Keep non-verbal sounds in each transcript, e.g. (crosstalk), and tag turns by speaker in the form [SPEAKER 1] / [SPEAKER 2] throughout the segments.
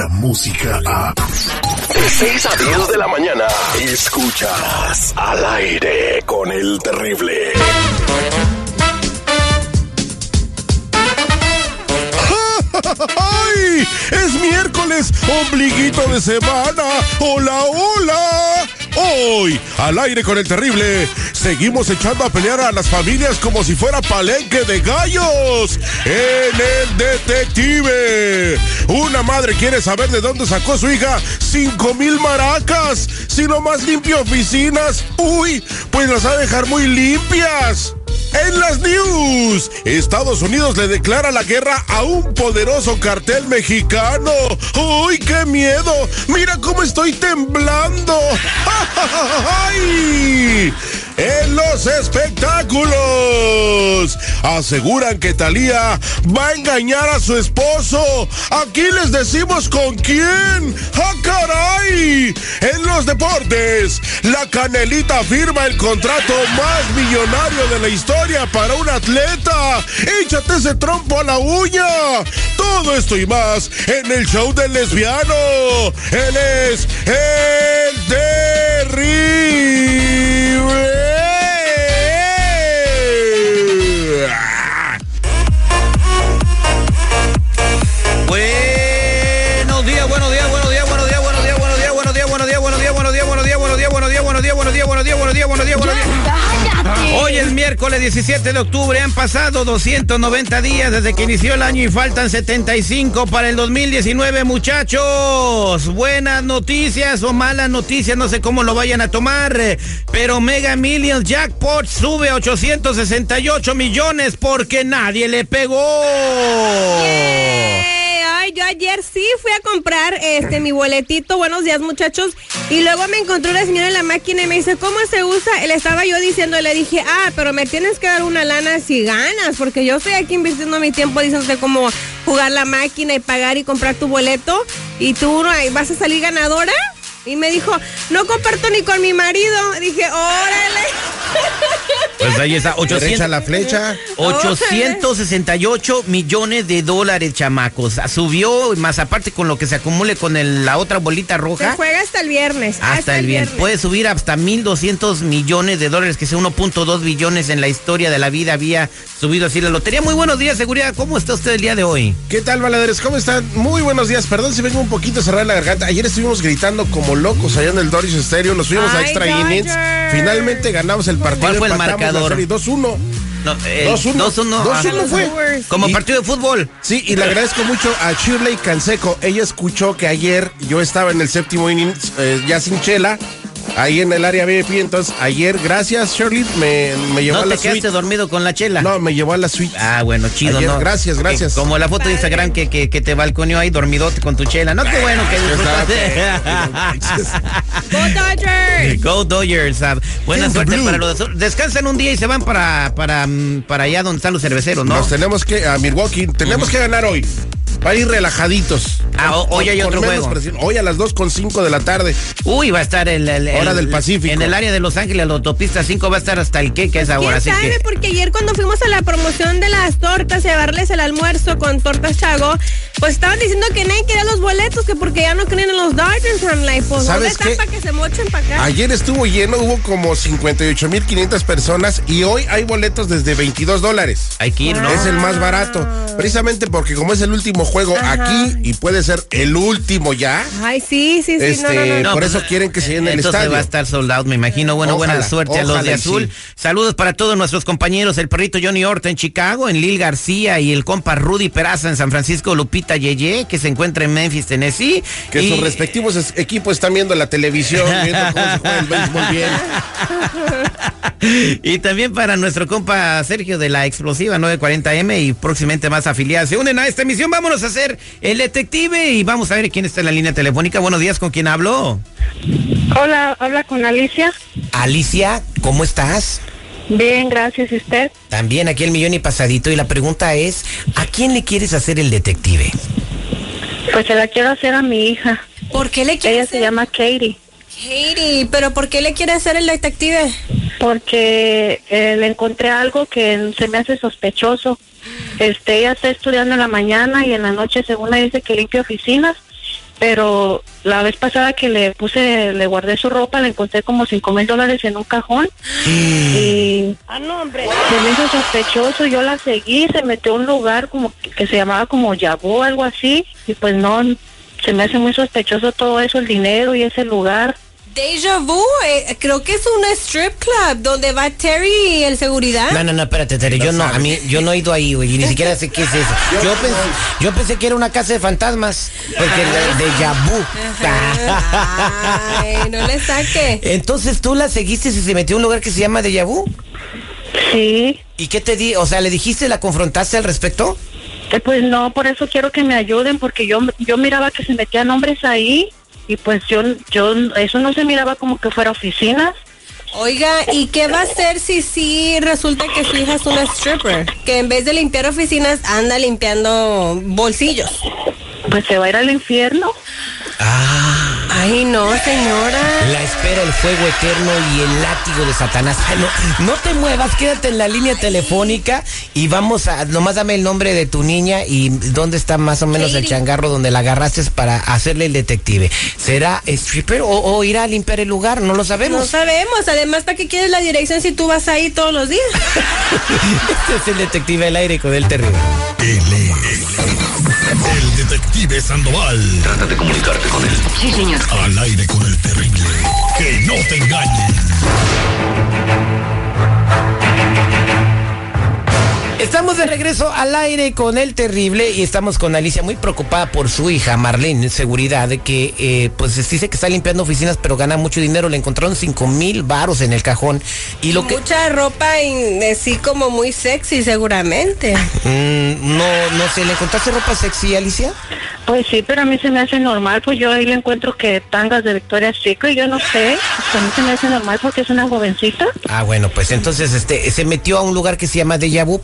[SPEAKER 1] La música a.
[SPEAKER 2] De 6 a 10 de la mañana. Escuchas al aire con el terrible. (laughs)
[SPEAKER 3] ¡Ay! Es miércoles, ombliguito de semana. ¡Hola, hola! Hoy, al aire con el terrible, seguimos echando a pelear a las familias como si fuera palenque de gallos. En el detective. Una madre quiere saber de dónde sacó su hija cinco mil maracas. Si más limpia oficinas. Uy, pues las va a dejar muy limpias. En las news, Estados Unidos le declara la guerra a un poderoso cartel mexicano. ¡Uy, qué miedo! ¡Mira cómo estoy temblando! (laughs) ¡Ay! En los espectáculos, aseguran que Talía va a engañar a su esposo. Aquí les decimos con quién. ¡Ah, caray! En los deportes, la Canelita firma el contrato más millonario de la historia para un atleta. Échate ese trompo a la uña. Todo esto y más en el show del lesbiano. Él es el terrible.
[SPEAKER 4] Buenos días, buenos días, buenos. Hoy es miércoles 17 de octubre, han pasado 290 días desde que inició el año y faltan 75 para el 2019, muchachos. Buenas noticias o malas noticias, no sé cómo lo vayan a tomar, pero Mega Millions Jackpot sube a 868 millones porque nadie le pegó.
[SPEAKER 5] Yo ayer sí fui a comprar este mi boletito, buenos días muchachos, y luego me encontré una señora en la máquina y me dice, ¿cómo se usa? Le estaba yo diciendo, le dije, ah, pero me tienes que dar una lana si ganas, porque yo estoy aquí invirtiendo mi tiempo diciéndote cómo jugar la máquina y pagar y comprar tu boleto, y tú vas a salir ganadora. Y me dijo, no comparto ni con mi marido. Dije, órale. (laughs)
[SPEAKER 4] Pues ahí está, 800,
[SPEAKER 3] Derecha la flecha.
[SPEAKER 4] 868 millones de dólares, chamacos. Subió, más aparte con lo que se acumule con el- la otra bolita
[SPEAKER 5] Se
[SPEAKER 4] roja.
[SPEAKER 5] juega hasta el viernes.
[SPEAKER 4] Hasta el bien. Puede subir hasta 1.200 millones de dólares, que sea 1.2 billones en la historia de la vida había subido así la lotería. Muy buenos días, seguridad. ¿Cómo está usted el día de hoy?
[SPEAKER 3] ¿Qué tal, baladeres? ¿Cómo están? Muy buenos días. Perdón si vengo un poquito cerrada la garganta. Ayer estuvimos gritando como locos allá en el Doris Stereo. Nos fuimos a extra
[SPEAKER 5] Dodgers.
[SPEAKER 3] innings. Finalmente ganamos el partido.
[SPEAKER 4] ¿Cuál fue el marcador?
[SPEAKER 3] Serie 2-1.
[SPEAKER 4] No,
[SPEAKER 3] 2-1.
[SPEAKER 4] 2-1.
[SPEAKER 3] 2-1
[SPEAKER 4] Ah,
[SPEAKER 3] fue.
[SPEAKER 4] Como
[SPEAKER 3] Y-
[SPEAKER 4] partido de fútbol.
[SPEAKER 3] Sí, y le agradezco mucho a Shirley Canseco. Ella escuchó que ayer yo estaba en el séptimo inning, eh, ya sin chela, ahí en el área VIP. Entonces, ayer, gracias, Shirley, me, me llevó
[SPEAKER 4] ¿No
[SPEAKER 3] a la
[SPEAKER 4] te quedaste
[SPEAKER 3] suite.
[SPEAKER 4] dormido con la chela?
[SPEAKER 3] No, me llevó a la suite.
[SPEAKER 4] Ah, bueno, chido,
[SPEAKER 3] Ayer,
[SPEAKER 4] ¿no?
[SPEAKER 3] gracias, gracias.
[SPEAKER 4] Como la foto de Instagram que, que, que te balconeó ahí dormidote con tu chela. No, qué bueno que disfrutaste. (laughs)
[SPEAKER 5] Go Dodgers.
[SPEAKER 4] Go Dodgers. buena suerte para los Descansan un día y se van para, para, mm, para allá donde están los cerveceros, ¿no?
[SPEAKER 3] Nos tenemos que, a Milwaukee, tenemos que ganar hoy. Para ir relajaditos.
[SPEAKER 4] Ah, o- hoy hay
[SPEAKER 3] Con
[SPEAKER 4] otro juego.
[SPEAKER 3] presión. Hoy a las 2.5 de la tarde.
[SPEAKER 4] Uy, va a estar el, el- el-
[SPEAKER 3] Hora del Pacífico.
[SPEAKER 4] En el área de Los Ángeles, la autopista 5 va a estar hasta el que, que es ahora.
[SPEAKER 5] ¿Quién
[SPEAKER 4] Así
[SPEAKER 5] sabe?
[SPEAKER 4] que
[SPEAKER 5] Porque ayer cuando fuimos a la promoción de las tortas, llevarles el almuerzo con tortas Chago, pues estaban diciendo que nadie quería los boletos, que porque ya no creen en los Dodgers, I'm like, pues ¿dónde
[SPEAKER 3] ¿Sabes
[SPEAKER 5] están
[SPEAKER 3] qué?
[SPEAKER 5] para que se mochen para acá?
[SPEAKER 3] Ayer estuvo lleno, hubo como 58.500 personas y hoy hay boletos desde 22 dólares.
[SPEAKER 4] hay que ir, ¿no?
[SPEAKER 3] Es el más barato. Precisamente porque como es el último juego
[SPEAKER 5] Ajá.
[SPEAKER 3] aquí y puede ser el último ya,
[SPEAKER 5] Ay, sí, sí, sí,
[SPEAKER 3] Este,
[SPEAKER 5] no, no, no.
[SPEAKER 4] No,
[SPEAKER 3] por
[SPEAKER 4] pues,
[SPEAKER 3] eso quieren que se llene el
[SPEAKER 4] entonces
[SPEAKER 3] estadio.
[SPEAKER 4] va a estar sold out, me imagino. Bueno, buena
[SPEAKER 3] Ojalá,
[SPEAKER 4] suerte a los de azul.
[SPEAKER 3] sí.
[SPEAKER 4] Saludos para todos nuestros compañeros, el perrito Johnny Horta en Chicago, en Lil García y el compa Rudy Peraza en San Francisco, Lupita Yeye, que se encuentra en Memphis, Tennessee.
[SPEAKER 3] que
[SPEAKER 4] y...
[SPEAKER 3] sus respectivos es- equipos están viendo la televisión, (laughs) viendo cómo se juega el béisbol bien.
[SPEAKER 4] y también para nuestro compa Sergio de la Explosiva 940M y próximamente más afiliadas. Se unen a esta emisión. Vámonos a hacer el detective y vamos a ver quién está en la línea telefónica. Buenos días, ¿con quién hablo?
[SPEAKER 6] Hola, habla con Alicia.
[SPEAKER 4] Alicia, ¿cómo estás?
[SPEAKER 6] Bien, gracias. ¿Y usted?
[SPEAKER 4] También aquí el millón y pasadito y la pregunta es, ¿a quién le quieres hacer el detective?
[SPEAKER 6] Pues se la quiero hacer a mi hija.
[SPEAKER 5] ¿Por qué le quiere
[SPEAKER 6] Ella se llama Katie.
[SPEAKER 5] Katie, pero ¿por qué le quiere hacer el detective?
[SPEAKER 6] Porque eh, le encontré algo que se me hace sospechoso. Este, ella está estudiando en la mañana y en la noche, según ella dice que limpia oficinas,
[SPEAKER 7] pero la vez pasada que le puse, le guardé su ropa, le encontré como cinco mil dólares en un cajón. Y
[SPEAKER 5] Ah, no, hombre.
[SPEAKER 7] se me hizo sospechoso, yo la seguí, se metió a un lugar como que, que se llamaba como Yabú, algo así, y pues no, se me hace muy sospechoso todo eso, el dinero y ese lugar.
[SPEAKER 5] Deja Vu, eh, creo que es un strip club donde va Terry y el seguridad.
[SPEAKER 4] No, no, no, espérate, Tere, yo no, a mí, yo no he ido ahí, güey, y ni siquiera sé qué es eso. (laughs) Yo pensé, yo pensé que era una casa de fantasmas, porque de, de Yabu.
[SPEAKER 5] Ay, no le saque. (laughs)
[SPEAKER 4] Entonces tú la seguiste y se metió a un lugar que se llama de Yabu.
[SPEAKER 7] Sí,
[SPEAKER 4] ¿Y qué te di? O sea, ¿le dijiste, la confrontaste al respecto?
[SPEAKER 7] Eh, pues no, por eso quiero que me ayuden, porque yo, yo miraba que se metían hombres ahí y pues yo, yo, eso no se miraba como que fuera oficinas.
[SPEAKER 5] Oiga, ¿y qué va a hacer si sí resulta que su hija es una stripper? Que en vez de limpiar oficinas anda limpiando bolsillos.
[SPEAKER 7] Pues se va a ir al infierno.
[SPEAKER 4] Ah,
[SPEAKER 5] Ay, no, señora.
[SPEAKER 4] la espera el fuego eterno y el látigo de Satanás. Ay, no, no te muevas, quédate en la línea telefónica y vamos a, nomás dame el nombre de tu niña y dónde está más o menos el changarro donde la agarraste para hacerle el detective. ¿Será stripper o, o irá a limpiar el lugar? No lo
[SPEAKER 5] No
[SPEAKER 4] sabemos.
[SPEAKER 5] sabemos. Además, ¿para qué quieres la dirección si tú vas ahí todos los días? (laughs)
[SPEAKER 4] Este es el detective al aire con el terrible.
[SPEAKER 8] Él es el detective Sandoval.
[SPEAKER 1] Trata de comunicarte con él.
[SPEAKER 9] Sí, señor.
[SPEAKER 8] Al aire con el terrible. Que no te engañen.
[SPEAKER 4] Estamos de regreso al aire con el terrible y estamos con Alicia muy preocupada por su hija Marlene, seguridad, de que eh, pues dice que está limpiando oficinas pero gana mucho dinero. Le encontraron cinco mil varos en el cajón y lo que
[SPEAKER 5] Mucha ropa y así como muy sexy, seguramente.
[SPEAKER 4] Mm, no no sé, ¿le encontraste ropa sexy, Alicia?
[SPEAKER 7] Pues sí, pero a mí se me hace normal, pues yo ahí le encuentro que tangas de Victoria's Secret, yo no sé, pues a mí se me hace normal porque es una jovencita.
[SPEAKER 4] Ah, bueno, pues entonces este se metió a un lugar que se llama Deja Vu.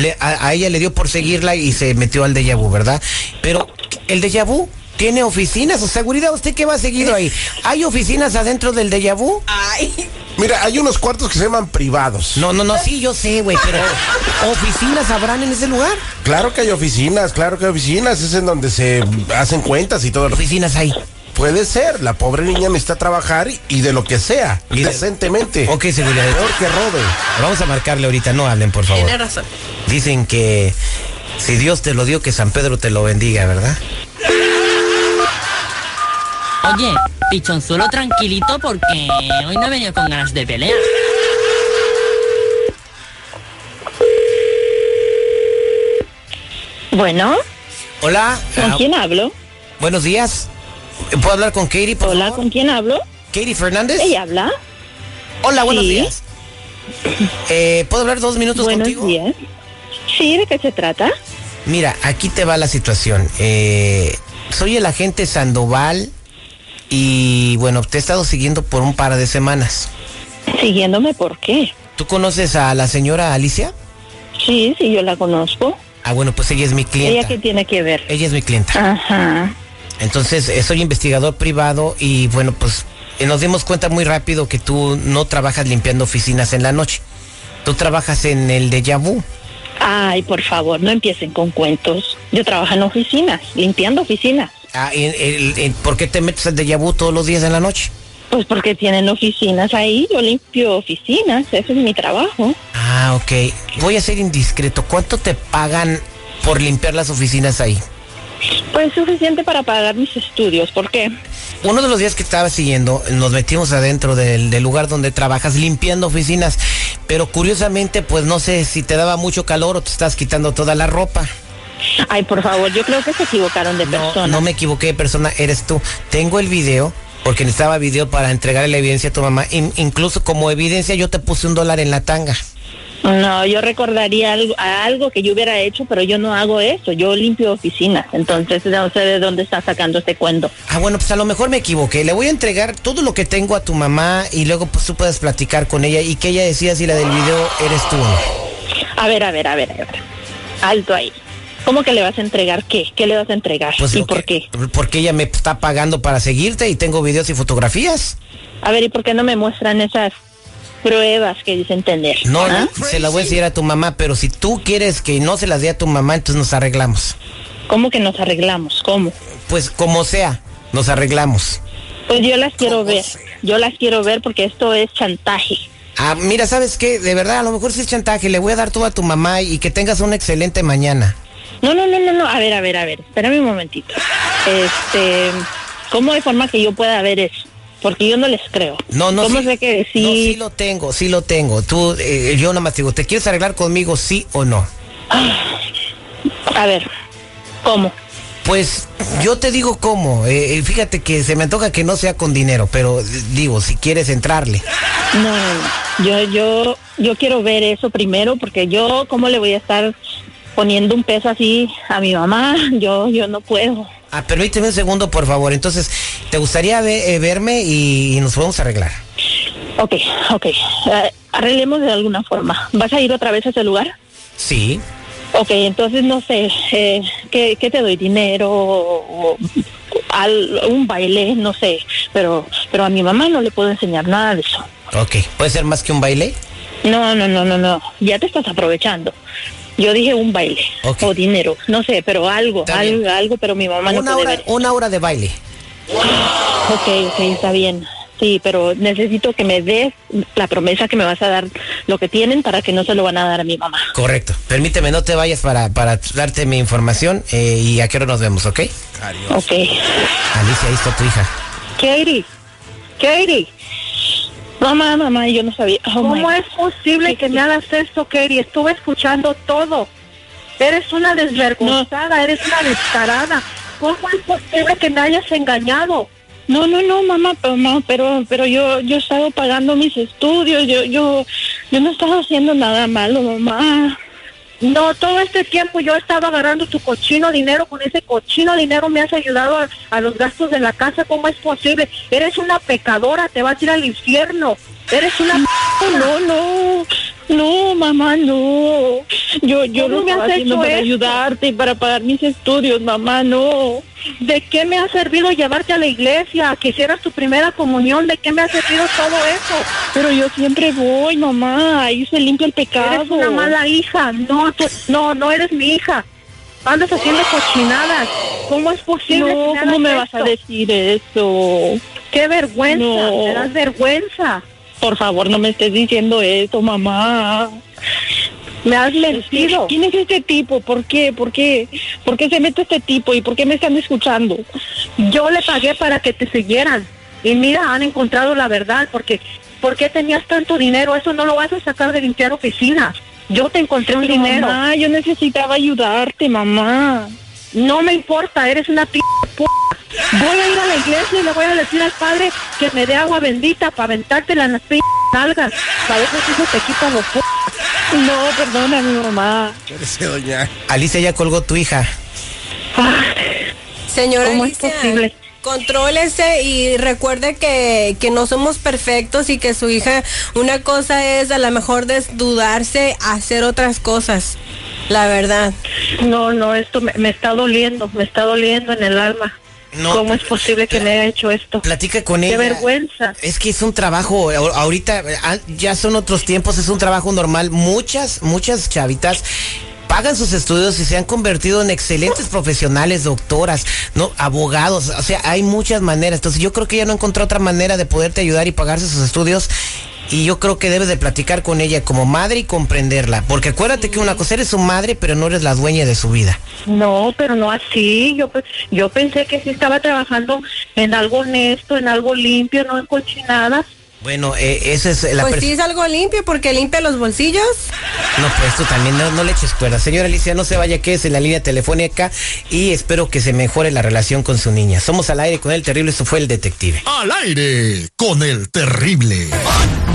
[SPEAKER 4] Le- a, a ella le dio por seguirla y se metió al Deja Vu, ¿verdad? Pero el Deja Vu tiene oficinas o seguridad. ¿Usted qué va seguido ahí? ¿Hay oficinas adentro del Deja Vu?
[SPEAKER 5] Ay,
[SPEAKER 3] Mira, hay unos cuartos que se llaman privados.
[SPEAKER 4] No, no, no, sí, yo sé, güey, pero ¿oficinas habrán en ese lugar?
[SPEAKER 3] Claro que hay oficinas, claro que hay oficinas. Es en donde se hacen cuentas y todo.
[SPEAKER 4] Oficinas hay.
[SPEAKER 3] Puede ser, la pobre niña necesita trabajar y, y de lo que sea,
[SPEAKER 4] Y de-
[SPEAKER 3] decentemente.
[SPEAKER 4] Ok, seguridad.
[SPEAKER 3] Peor que robe.
[SPEAKER 4] Vamos a marcarle ahorita, no hablen, por favor.
[SPEAKER 5] tiene razón.
[SPEAKER 4] Dicen que si Dios te lo dio, que San Pedro te lo bendiga, ¿verdad?
[SPEAKER 9] Oye, pichonzuelo tranquilito porque hoy no he venido con ganas de pelear.
[SPEAKER 7] Bueno,
[SPEAKER 4] Hola.
[SPEAKER 7] ¿con
[SPEAKER 4] ah,
[SPEAKER 7] quién hablo?
[SPEAKER 4] buenos días. ¿Puedo hablar con Katie, por
[SPEAKER 7] Hola,
[SPEAKER 4] favor?
[SPEAKER 7] ¿con quién hablo?
[SPEAKER 4] Katie Fernández.
[SPEAKER 7] ¿Ella habla?
[SPEAKER 4] Hola, buenos
[SPEAKER 7] Sí.
[SPEAKER 4] días. (laughs) Eh, ¿Puedo hablar dos minutos
[SPEAKER 7] Buenos
[SPEAKER 4] contigo?
[SPEAKER 7] días. Sí, ¿de qué se trata?
[SPEAKER 4] Mira, aquí te va la situación. Eh, soy el agente Sandoval y bueno, te he estado siguiendo por un par de semanas.
[SPEAKER 7] Siguiéndome, ¿por qué?
[SPEAKER 4] ¿Tú conoces a la señora Alicia?
[SPEAKER 7] Sí, sí, yo la conozco.
[SPEAKER 4] Ah, bueno, pues ella es mi
[SPEAKER 7] ¿Ella
[SPEAKER 4] clienta.
[SPEAKER 7] qué tiene que ver?
[SPEAKER 4] Ella es mi clienta.
[SPEAKER 7] Ajá.
[SPEAKER 4] Entonces, eh, soy investigador privado y bueno, pues eh, nos dimos cuenta muy rápido que tú no trabajas limpiando oficinas en la noche. Tú trabajas en el de Vu.
[SPEAKER 7] Ay, por favor, no empiecen con cuentos. Yo trabajo en oficinas, limpiando oficinas.
[SPEAKER 4] Ah, en- ¿Por qué te metes al de Vu todos los días en la noche?
[SPEAKER 7] Pues porque tienen oficinas ahí, yo limpio oficinas, ese es mi trabajo.
[SPEAKER 4] Ah, ok. Voy a ser indiscreto. ¿Cuánto te pagan por limpiar las oficinas ahí?
[SPEAKER 7] Pues suficiente para pagar mis estudios, ¿por qué?
[SPEAKER 4] Uno de los días que estaba siguiendo, nos metimos adentro del, del lugar donde trabajas limpiando oficinas, pero curiosamente, pues no sé si te daba mucho calor o te estás quitando toda la ropa.
[SPEAKER 7] Ay, por favor, yo creo que se equivocaron de
[SPEAKER 4] No,
[SPEAKER 7] persona.
[SPEAKER 4] no me equivoqué de persona, eres tú. Tengo el video, porque necesitaba video para entregarle la evidencia a tu mamá. In- incluso como evidencia yo te puse un dólar en la tanga.
[SPEAKER 7] No, yo recordaría algo, a algo que yo hubiera hecho, pero yo no hago eso, yo limpio oficinas, entonces no sé de dónde está sacando este cuento.
[SPEAKER 4] Ah, bueno, pues a lo mejor me equivoqué. Le voy a entregar todo lo que tengo a tu mamá y luego pues tú puedes platicar con ella y que ella decida si la del video eres tú o no.
[SPEAKER 7] A ver, a ver, a ver, a ver. Alto ahí. ¿Cómo que le vas a entregar qué? ¿Qué le vas a entregar?
[SPEAKER 4] Pues
[SPEAKER 7] ¿Y por
[SPEAKER 4] que-
[SPEAKER 7] qué?
[SPEAKER 4] Porque ella me está pagando para seguirte y tengo videos y fotografías.
[SPEAKER 7] A ver, ¿y por qué no me muestran esas pruebas que dicen tener?
[SPEAKER 4] No,
[SPEAKER 7] ¿Ah?
[SPEAKER 4] se las voy a decir a tu mamá, pero si tú quieres que no se las dé a tu mamá, entonces nos arreglamos.
[SPEAKER 7] ¿Cómo que nos arreglamos? ¿Cómo?
[SPEAKER 4] Pues como sea, nos arreglamos.
[SPEAKER 7] Pues yo las quiero ver. Yo las quiero ver porque esto es chantaje.
[SPEAKER 4] Ah, mira, ¿sabes qué? De verdad, a lo mejor sí es chantaje. Le voy a dar todo a tu mamá y que tengas una excelente mañana.
[SPEAKER 7] No, no, no, no, no. A ver, a ver, a ver. Espérame un momentito. Este, ¿cómo de forma que yo pueda ver eso? Porque yo no les creo.
[SPEAKER 4] No, no,
[SPEAKER 7] ¿Cómo
[SPEAKER 4] sí,
[SPEAKER 7] sé que sí?
[SPEAKER 4] no, sí lo tengo, sí lo tengo. Tú, eh, yo nomás te digo, ¿te quieres arreglar conmigo, sí o no?
[SPEAKER 7] A ver, ¿cómo?
[SPEAKER 4] Pues yo te digo cómo. Eh, eh, fíjate que se me antoja que no sea con dinero, pero eh, digo, si quieres entrarle.
[SPEAKER 7] No. Yo, yo, yo quiero ver eso primero porque yo, ¿cómo le voy a estar poniendo un peso así a mi mamá? (laughs) Yo, yo no puedo.
[SPEAKER 4] Ah, permíteme un segundo, por favor. Entonces, ¿te gustaría ve- eh, verme y, y nos podemos arreglar?
[SPEAKER 7] Ok, ok. Eh, arreglemos de alguna forma. ¿Vas a ir otra vez a ese lugar?
[SPEAKER 4] Sí.
[SPEAKER 7] Ok, entonces no sé, eh, ¿qué, qué te doy? ¿Dinero o, o al- un baile? No sé, pero, pero a mi mamá no le puedo enseñar nada de eso.
[SPEAKER 4] Ok. ¿Puede ser más que un baile?
[SPEAKER 7] No, no, no, no, no, ya te estás aprovechando. Yo dije un baile o dinero, no sé, pero algo, algo, algo, pero mi mamá no puede
[SPEAKER 4] hora,
[SPEAKER 7] ver.
[SPEAKER 4] una hora de baile.
[SPEAKER 7] Ok, ok, está bien. Sí, pero necesito que me des la promesa que me vas a dar lo que tienen para que no se lo van a dar a mi mamá.
[SPEAKER 4] Correcto. Permíteme, no te vayas para, para darte mi información eh, y a qué hora nos vemos, ¿ok?
[SPEAKER 7] Ok.
[SPEAKER 4] Alicia, ahí está tu hija.
[SPEAKER 7] Katie, Katie. Mamá, mamá, yo no sabía. Oh,
[SPEAKER 6] ¿Cómo es posible que me hagas esto, Katie? Estuve escuchando todo. Eres una desvergonzada, eres una descarada. ¿Cómo es posible que me hayas engañado?
[SPEAKER 7] No, no, no, mamá, pero, no, pero, pero yo, yo he estado pagando mis estudios, yo, yo, yo no he estado haciendo nada malo, mamá.
[SPEAKER 6] No, todo este tiempo yo he estado agarrando tu cochino dinero. Con ese cochino dinero me has ayudado a, a los gastos de la casa. ¿Cómo es posible? Eres una pecadora, te vas a ir al infierno. Eres una...
[SPEAKER 7] No, no, no, mamá, no. Yo, yo
[SPEAKER 6] ¿Cómo
[SPEAKER 7] lo
[SPEAKER 6] me has hecho
[SPEAKER 7] para
[SPEAKER 6] esto?
[SPEAKER 7] ayudarte y para pagar mis estudios, mamá, no.
[SPEAKER 6] ¿De qué me ha servido llevarte a la iglesia? Que hicieras tu primera comunión. ¿De qué me ha servido todo eso?
[SPEAKER 7] Pero yo siempre voy, mamá, ahí se limpia el pecado.
[SPEAKER 6] Eres una mala hija. No, tú- no, no eres mi hija. Andas haciendo cochinadas. ¿Cómo es posible?
[SPEAKER 7] No,
[SPEAKER 6] que
[SPEAKER 7] ¿cómo me vas a decir eso?
[SPEAKER 6] Qué vergüenza.
[SPEAKER 7] No.
[SPEAKER 6] Me das vergüenza.
[SPEAKER 7] Por favor, no me estés diciendo eso, mamá.
[SPEAKER 6] Me has mentido.
[SPEAKER 7] ¿Quién es este tipo? ¿Por qué? ¿Por qué? ¿Por qué se mete este tipo? ¿Y por qué me están escuchando?
[SPEAKER 6] Yo le pagué para que te siguieran. Y mira, han encontrado la verdad. Porque, ¿por qué tenías tanto dinero? Eso no lo vas a sacar de limpiar oficinas. Yo te encontré un
[SPEAKER 7] Pero,
[SPEAKER 6] dinero.
[SPEAKER 7] Mamá, yo necesitaba ayudarte, mamá.
[SPEAKER 6] No me importa, eres una p p- Voy a ir a la iglesia y le voy a decir al padre que me dé agua bendita para aventártela en las p nalgas. Para eso te quita los p
[SPEAKER 7] No, perdóname, mamá.
[SPEAKER 3] Espérese, doña.
[SPEAKER 4] Alicia ya colgó tu hija.
[SPEAKER 5] Señora
[SPEAKER 6] ¿Cómo es posible?
[SPEAKER 5] contrólese y recuerde que, que no somos perfectos y que su hija, una cosa es a lo mejor desdudarse, hacer otras cosas. La verdad.
[SPEAKER 6] No, no, esto me, me está doliendo, me está doliendo en el alma.
[SPEAKER 4] No.
[SPEAKER 6] ¿Cómo es posible que me haya hecho esto?
[SPEAKER 4] Platica con
[SPEAKER 6] Qué
[SPEAKER 4] ella.
[SPEAKER 6] vergüenza.
[SPEAKER 4] Es que es un trabajo, ahor- ahorita ah, ya son otros tiempos, es un trabajo normal. Muchas, muchas chavitas pagan sus estudios y se han convertido en excelentes profesionales, doctoras, no, abogados, o sea, hay muchas maneras. Entonces yo creo que ella no encontró otra manera de poderte ayudar y pagarse sus estudios. Y yo creo que debes de platicar con ella como madre y comprenderla. Porque acuérdate que una cosa eres su madre, pero no eres la dueña de su vida.
[SPEAKER 6] No, pero no así. Yo, yo pensé que sí estaba trabajando en algo honesto, en algo limpio, no en cochinadas.
[SPEAKER 4] Bueno, eh, esa es la
[SPEAKER 5] Pues sí es algo limpio porque limpia los bolsillos.
[SPEAKER 4] No, pues tú también, no, no le eches cuerda. Señora Alicia, no se vaya, que es en la línea telefónica y espero que se mejore la relación con su niña. Somos al aire con el terrible, esto fue el detective.
[SPEAKER 8] Al aire con el terrible.